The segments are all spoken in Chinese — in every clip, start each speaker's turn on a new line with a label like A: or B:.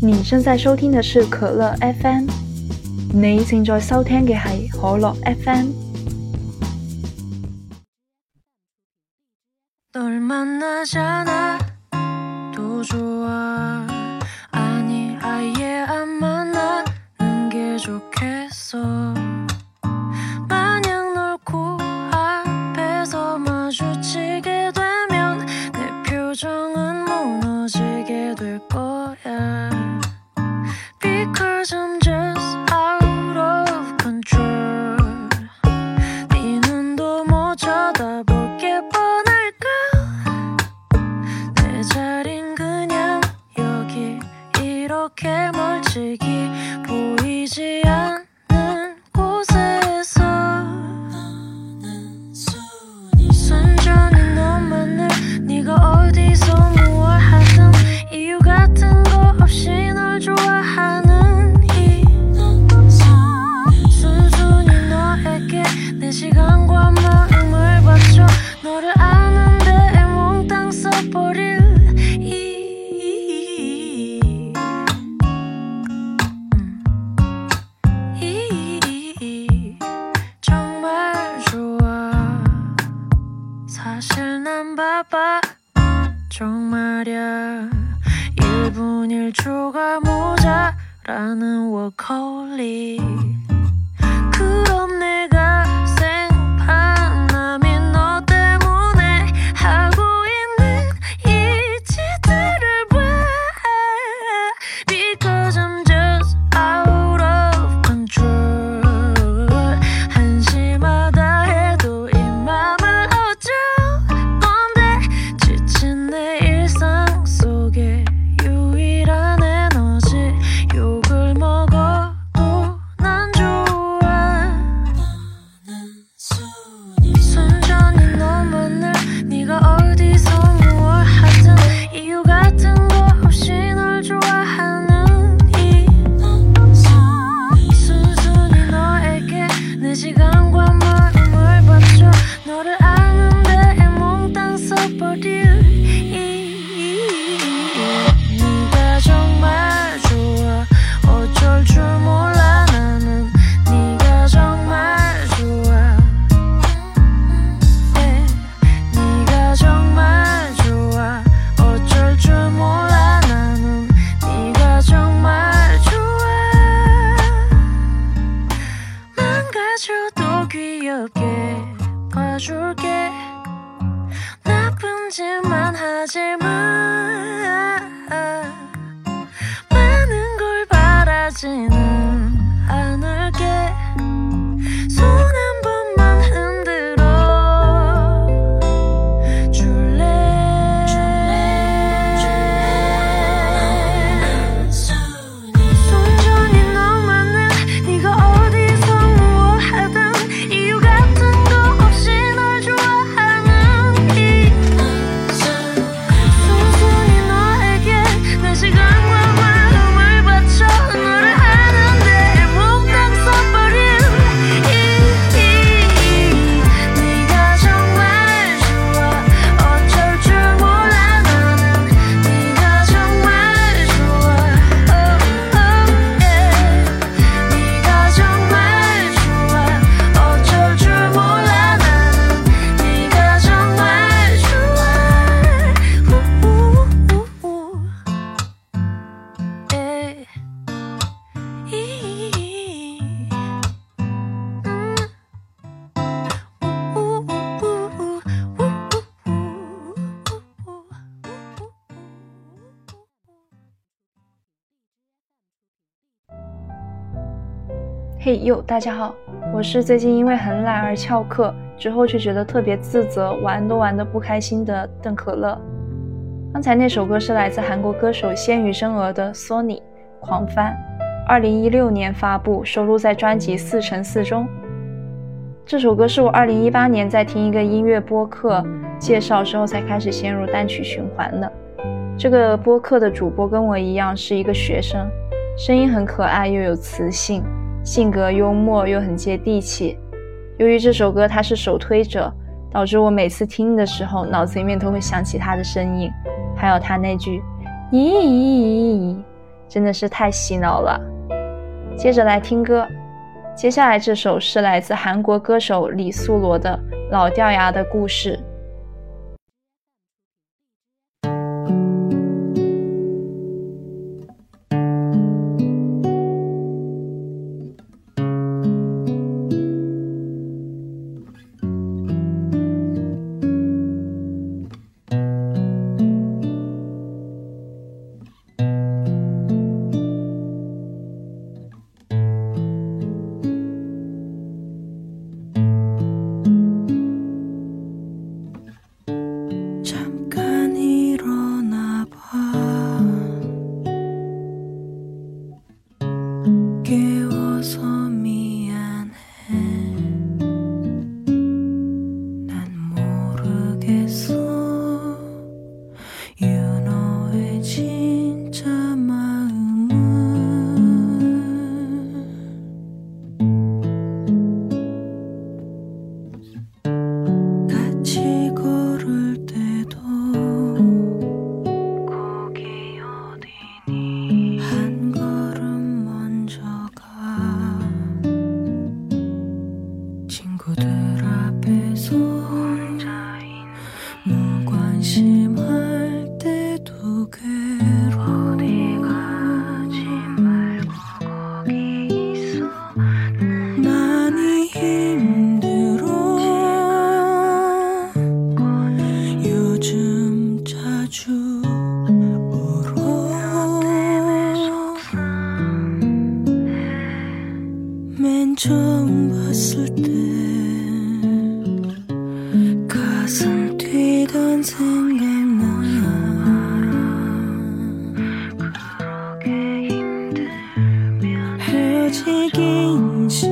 A: 你正在收听的是可乐 FM，你正在收听嘅係可乐 FM。嘿呦，大家好，我是最近因为很懒而翘课，之后却觉得特别自责，玩都玩得不开心的邓可乐。刚才那首歌是来自韩国歌手鲜于真娥的《Sony》狂翻，二零一六年发布，收录在专辑《四乘四》中。这首歌是我二零一八年在听一个音乐播客介绍之后才开始陷入单曲循环的。这个播客的主播跟我一样是一个学生，声音很可爱又有磁性。性格幽默又很接地气。由于这首歌他是首推者，导致我每次听的时候，脑子里面都会想起他的身影，还有他那句“咦”，
B: 真的是太洗脑了。接着来听歌，接下来这首是来自韩国歌手李素罗的《老掉牙的故事》。saw me. 刚才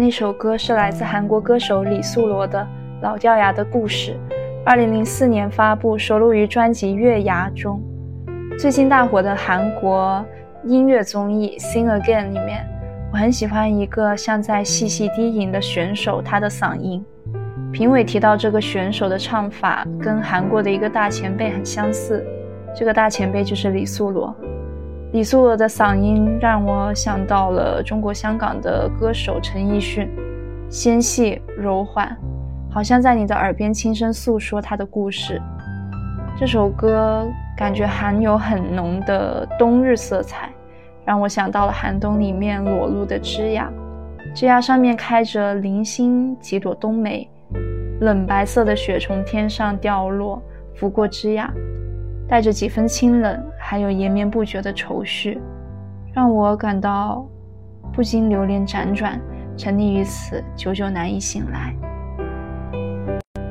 B: 那首歌是来自韩国歌手李素罗的《老掉牙的故事》，二零零四年发布，收录于专辑《月牙》中。最近大火的韩国音乐综艺《Sing Again》里面，我很喜欢一个像在细细低吟的选手，他的嗓音。评委提到这个选手的唱法跟韩国的一个大前辈很相似，这个大前辈就是李素罗。李素娥的嗓音让我想到了中国香港的歌手陈奕迅，纤细柔缓，好像在你的耳边轻声诉说他的故事。这首歌感觉含有很浓的冬日色彩，让我想到了寒冬里面裸露的枝桠，枝桠。上面开着零星几朵冬梅，冷白色的雪从天上掉落，
C: 拂过枝桠，带着几分清冷，还有延绵不绝的愁绪，让我感到不禁流连辗转，沉溺于此，久久难以醒来。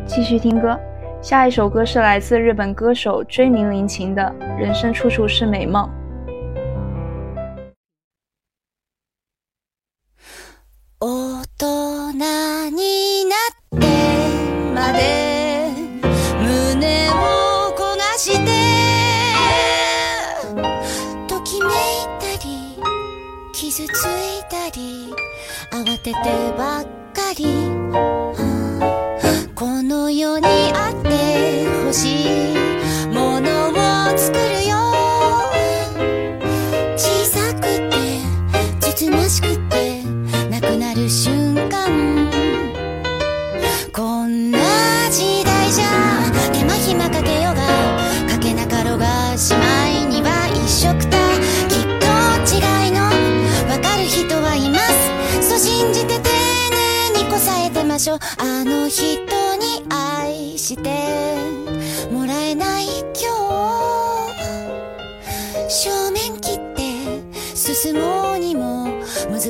C: 继续听歌，下一首歌是来自日本歌手追名林檎的《人生处处是美梦》。
D: ついたり慌ててばっかり。この世にあってほしい。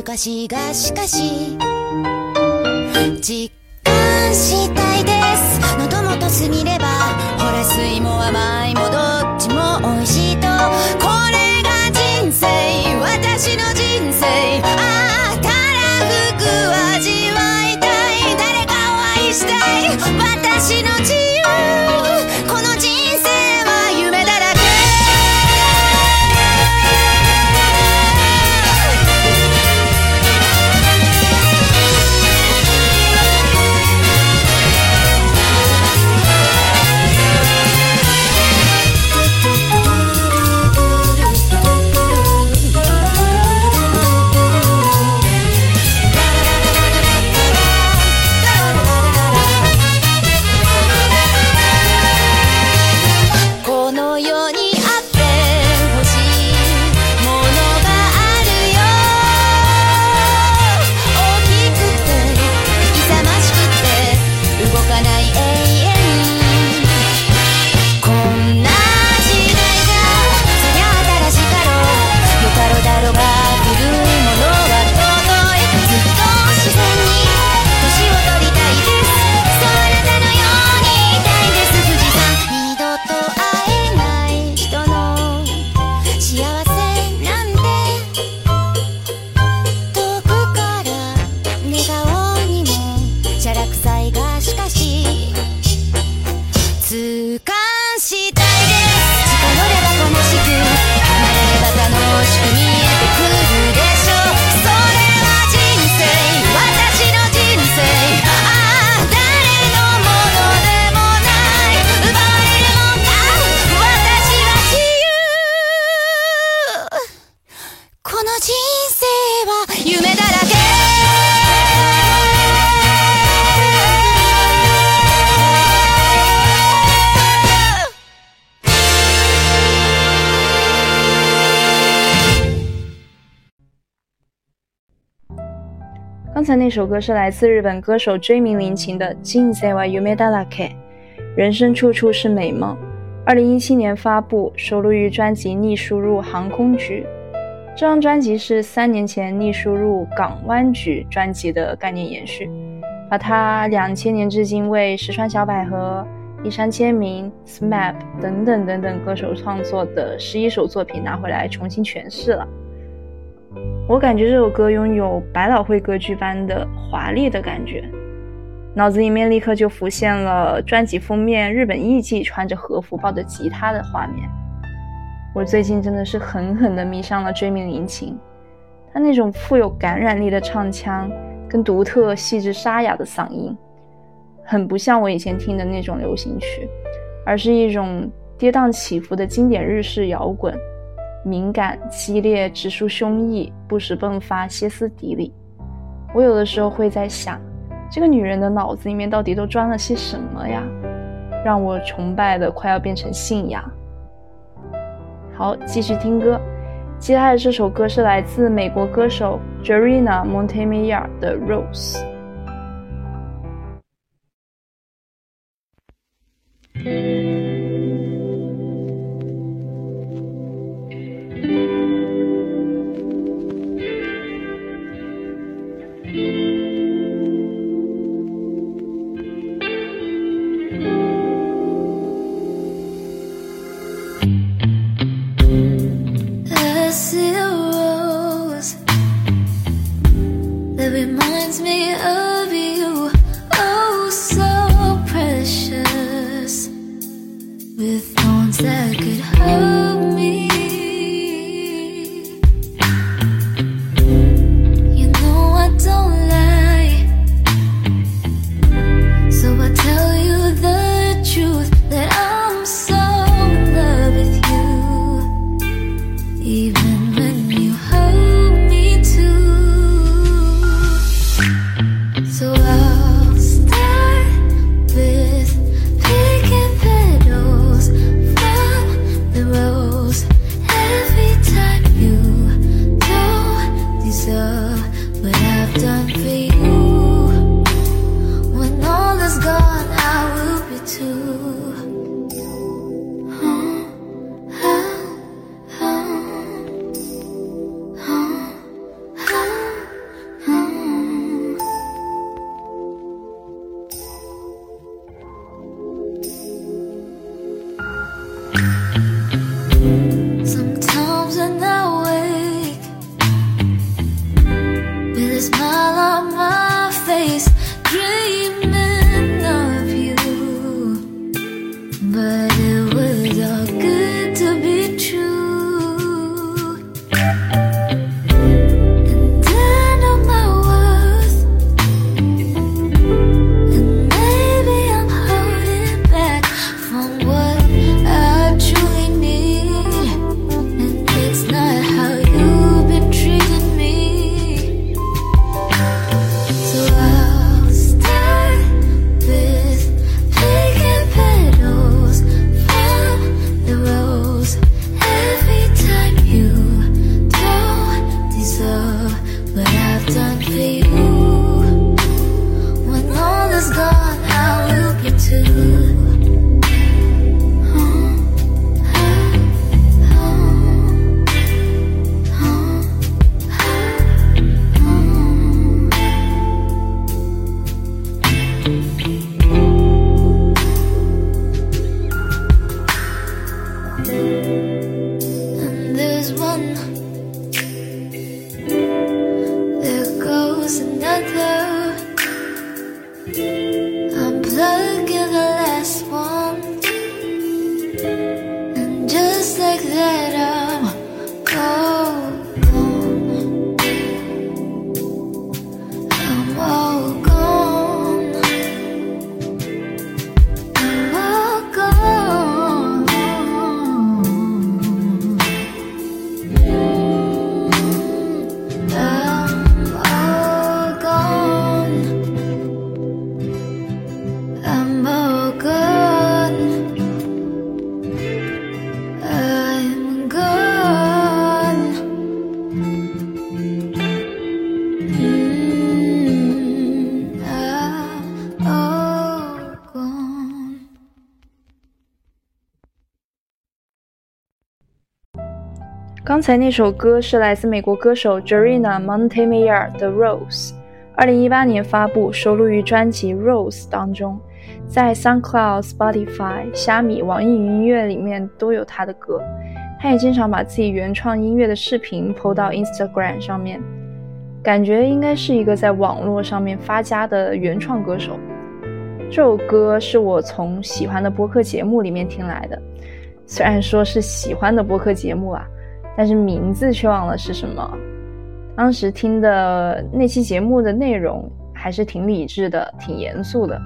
D: 難しがしかし実感したいです。喉元すみれ
C: 那首歌是来自日本歌手追名林檎的《人生は夢だらけ》，人生处处是美梦。二零一七年发布，收录于专辑《逆输入航空局》。这张专辑是三年前《逆输入港湾局》专辑的概念延续，把他两千年至今为石川小百合、一山千明、SMAP 等等等等歌手创作的十一首作品拿回来重新诠释了。 我感觉这首歌拥有百老汇歌剧般的华丽的感觉，脑子里面立刻就浮现了专辑封面日本艺妓穿着和服抱着吉他的画面。我最近真的是狠狠地迷上了追名林檎，他那种富有感染力的唱腔跟独特细致沙哑的嗓音，很不像我以前听的那种流行曲，而是一种跌宕起伏的经典日式摇滚。敏感、激烈、直抒胸臆，不时迸发歇斯底里。我有的时候会在想，这个女人的脑子里面到底都装了些什么呀？让我崇拜的快要变成信仰。好，继续听歌。接下来这首歌是来自美国歌手 Jerina Montemayor 的《Rose》。
E: to
C: 刚才那首歌是来自美国歌手 Jarina Montemayor 的《Rose》，二零一八年发布，收录于专辑《Rose》当中，在 SoundCloud、Spotify、虾米、网易云音乐里面都有他的歌。他也经常把自己原创音乐的视频 PO 到 Instagram 上面，感觉应该是一个在网络上面发家的原创歌手。这首歌是我从喜欢的播客节目里面听来的，虽然说是喜欢的播客节目啊。但是名字却忘了是什么。当时听的那期节目的内容还是挺理智的，挺严肃的，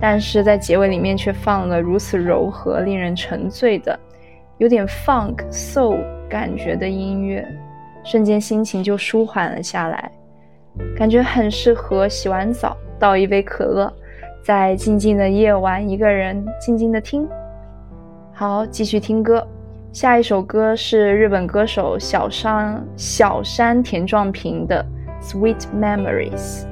C: 但是在结尾里面却放了如此柔和、令人沉醉的、有点 funk soul 感觉的音乐，瞬间心情就舒缓了下来，感觉很适合洗完澡倒一杯可乐，在静静的夜晚一个人静静的听。好，继续听歌。下一首歌是日本歌手小山小山田壮平的《Sweet Memories》。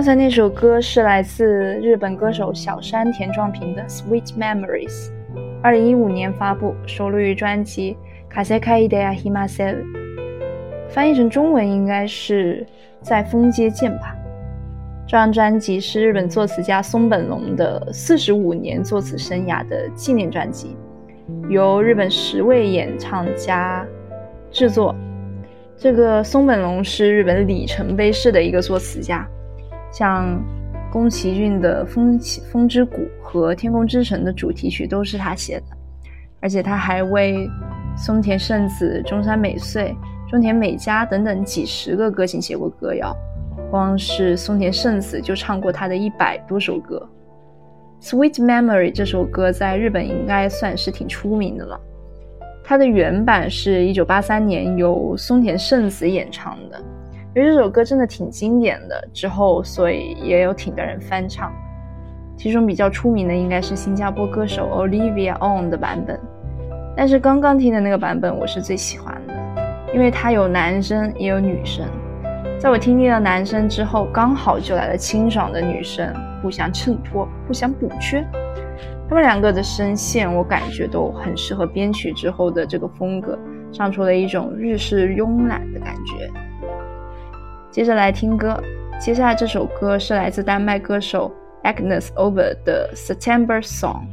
C: 刚才那首歌是来自日本歌手小山田壮平的《Sweet Memories》，二零一五年发布，收录于专辑《Kasekai de Himasel》，翻译成中文应该是在风街见吧。这张专辑是日本作词家松本龙的四十五年作词生涯的纪念专辑，由日本十位演唱家制作。这个松本龙是日本里程碑式的一个作词家。像宫崎骏的《风起风之谷》和《天空之城》的主题曲都是他写的，而且他还为松田圣子、中山美穗、中田美嘉等等几十个歌星写过歌谣。光是松田圣子就唱过他的一百多首歌。《Sweet Memory》这首歌在日本应该算是挺出名的了。它的原版是一九八三年由松田圣子演唱的，因为这首歌真的挺经典的，之后所以也有挺多人翻唱。其中比较出名的应该是新加坡歌手 Olivia On 的版本，但是刚刚听的那个版本我是最喜欢的，因为它有男声也有女声。在我听腻了男声之后，刚好就来了清爽的女声，互相衬托，互相补缺。他们两个的声线，我感觉都很适合编曲之后的这个风格，唱出了一种日式慵懒的感觉。接着来听歌，接下来这首歌是来自丹麦歌手。Agnes Over 的 September Song。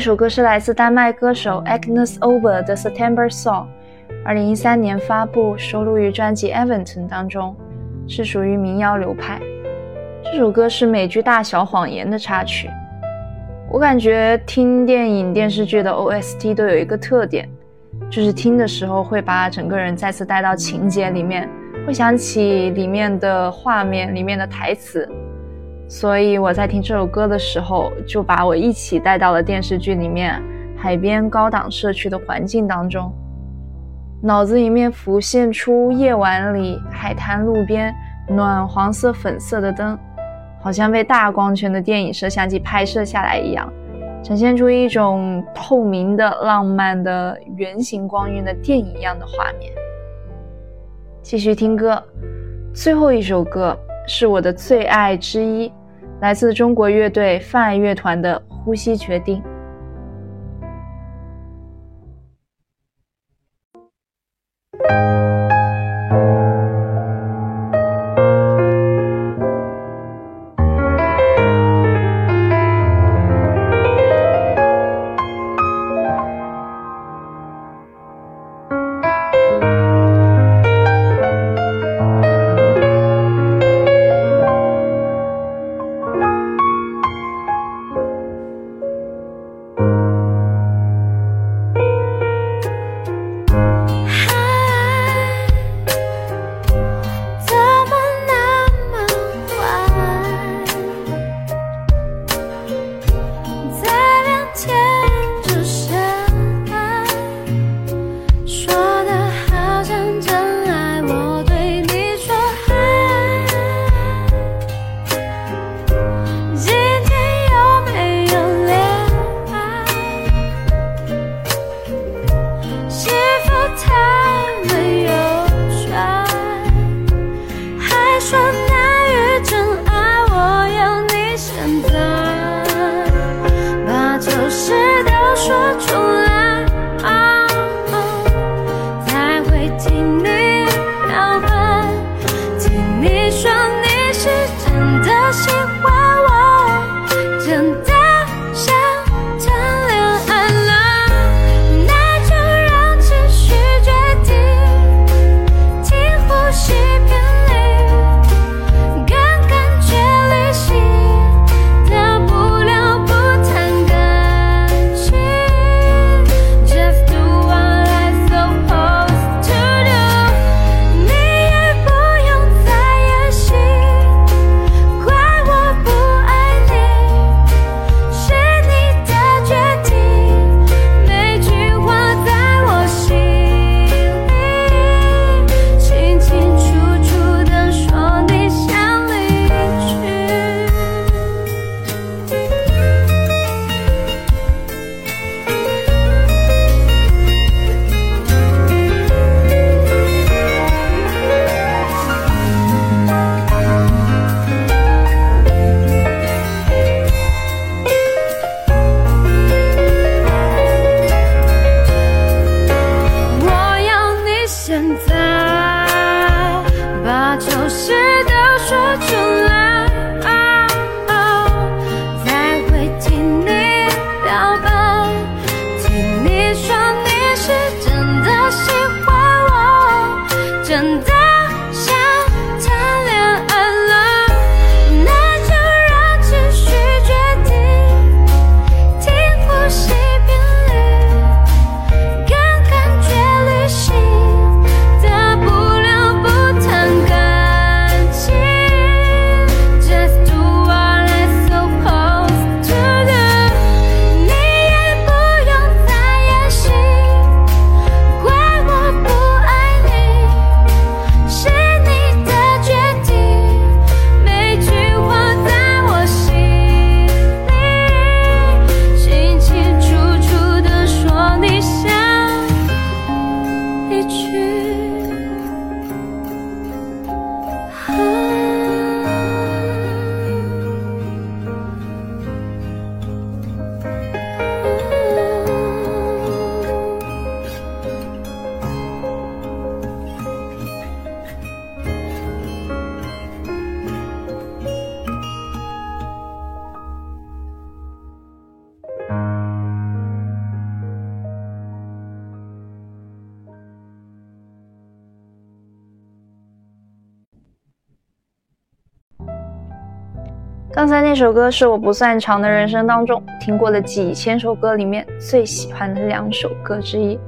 C: 这首歌是来自丹麦歌手 Agnes Over 的 September Song，二零一三年发布，收录于专辑 Event 当中，是属于民谣流派。这首歌是美剧《大小谎言》的插曲。我感觉听电影、电视剧的 OST 都有一个特点，就是听的时候会把整个人再次带到情节里面，会想起里面的画面、里面的台词。所以我在听这首歌的时候，就把我一起带到了电视剧里面海边高档社区的环境当中，脑子里面浮现出夜晚里海滩路边暖黄色、粉色的灯，
A: 好像被大光圈的电影摄像机拍摄下来一样，呈现出一种透明的、浪漫的圆形光晕的电影一样的画面。继续听歌，最后一首歌是我的最爱之一，来自中国乐队泛爱乐团的《呼吸决定》。刚才那首歌是我不算长的人生当中听过的几千首歌里面最喜欢的两首歌之一，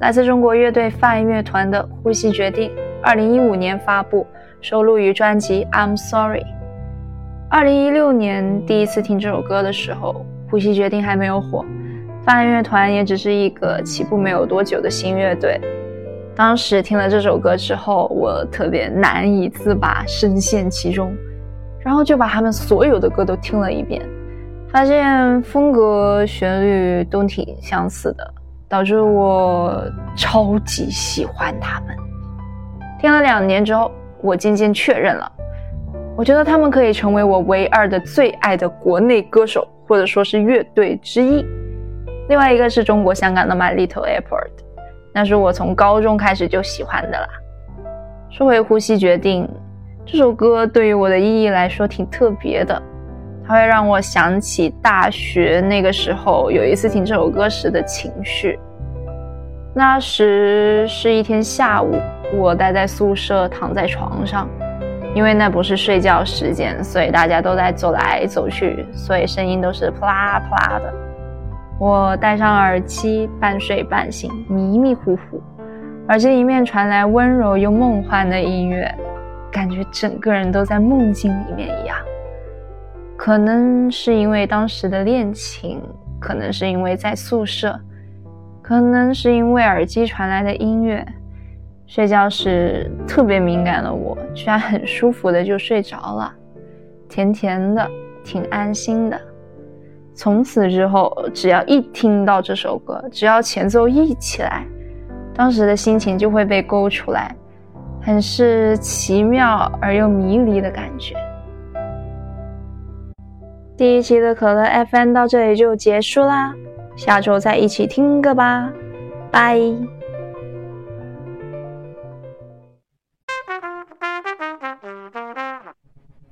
A: 来自中国乐队泛爱乐团的《呼吸决定》，二零一五年发布，收录于专辑《I'm Sorry》。二零一六年第一次听这首歌的时候，《呼吸决定》还没有火，泛爱乐团也只是一个起步没有多久的新乐队。当时听了这首歌之后，我特别难以自拔，深陷其中。
C: 然后就把他们所有的歌都听了一遍，发现风格、旋律都挺相似的，导致我超级喜欢他们。听了两年之后，我渐渐确认了，我觉得他们可以成为我唯二的最爱的国内歌手，或者说是乐队之一。另外一个是中国香港的 My Little Airport，那是我从高中开始就喜欢的啦。说回呼吸决定。这首歌对于我的意义来说挺特别的，它会让我想起大学那个时候有一次听这首歌时的情绪。那时是一天下午，我待在宿舍躺在床上，因为那不是睡觉时间，所以大家都在走来走去，所以声音都是啪啦啪啦的。我戴上耳机，半睡半醒，迷迷糊糊，耳机里面传来温柔又梦幻的音乐。感觉整个人都在梦境里面一样，可能是因为当时的恋情，可能是因为在宿舍，可能是因为耳机传来的音乐。睡觉时特别敏感的我，居然很舒服的就睡着了，甜甜的，挺安心的。从此之后，只要一听到这首歌，只要前奏一起来，当时的心情就会被勾出来。很是奇妙而又迷离的感觉。第一期的可乐 FM 到这里就结束啦，下周再一起听歌吧，拜。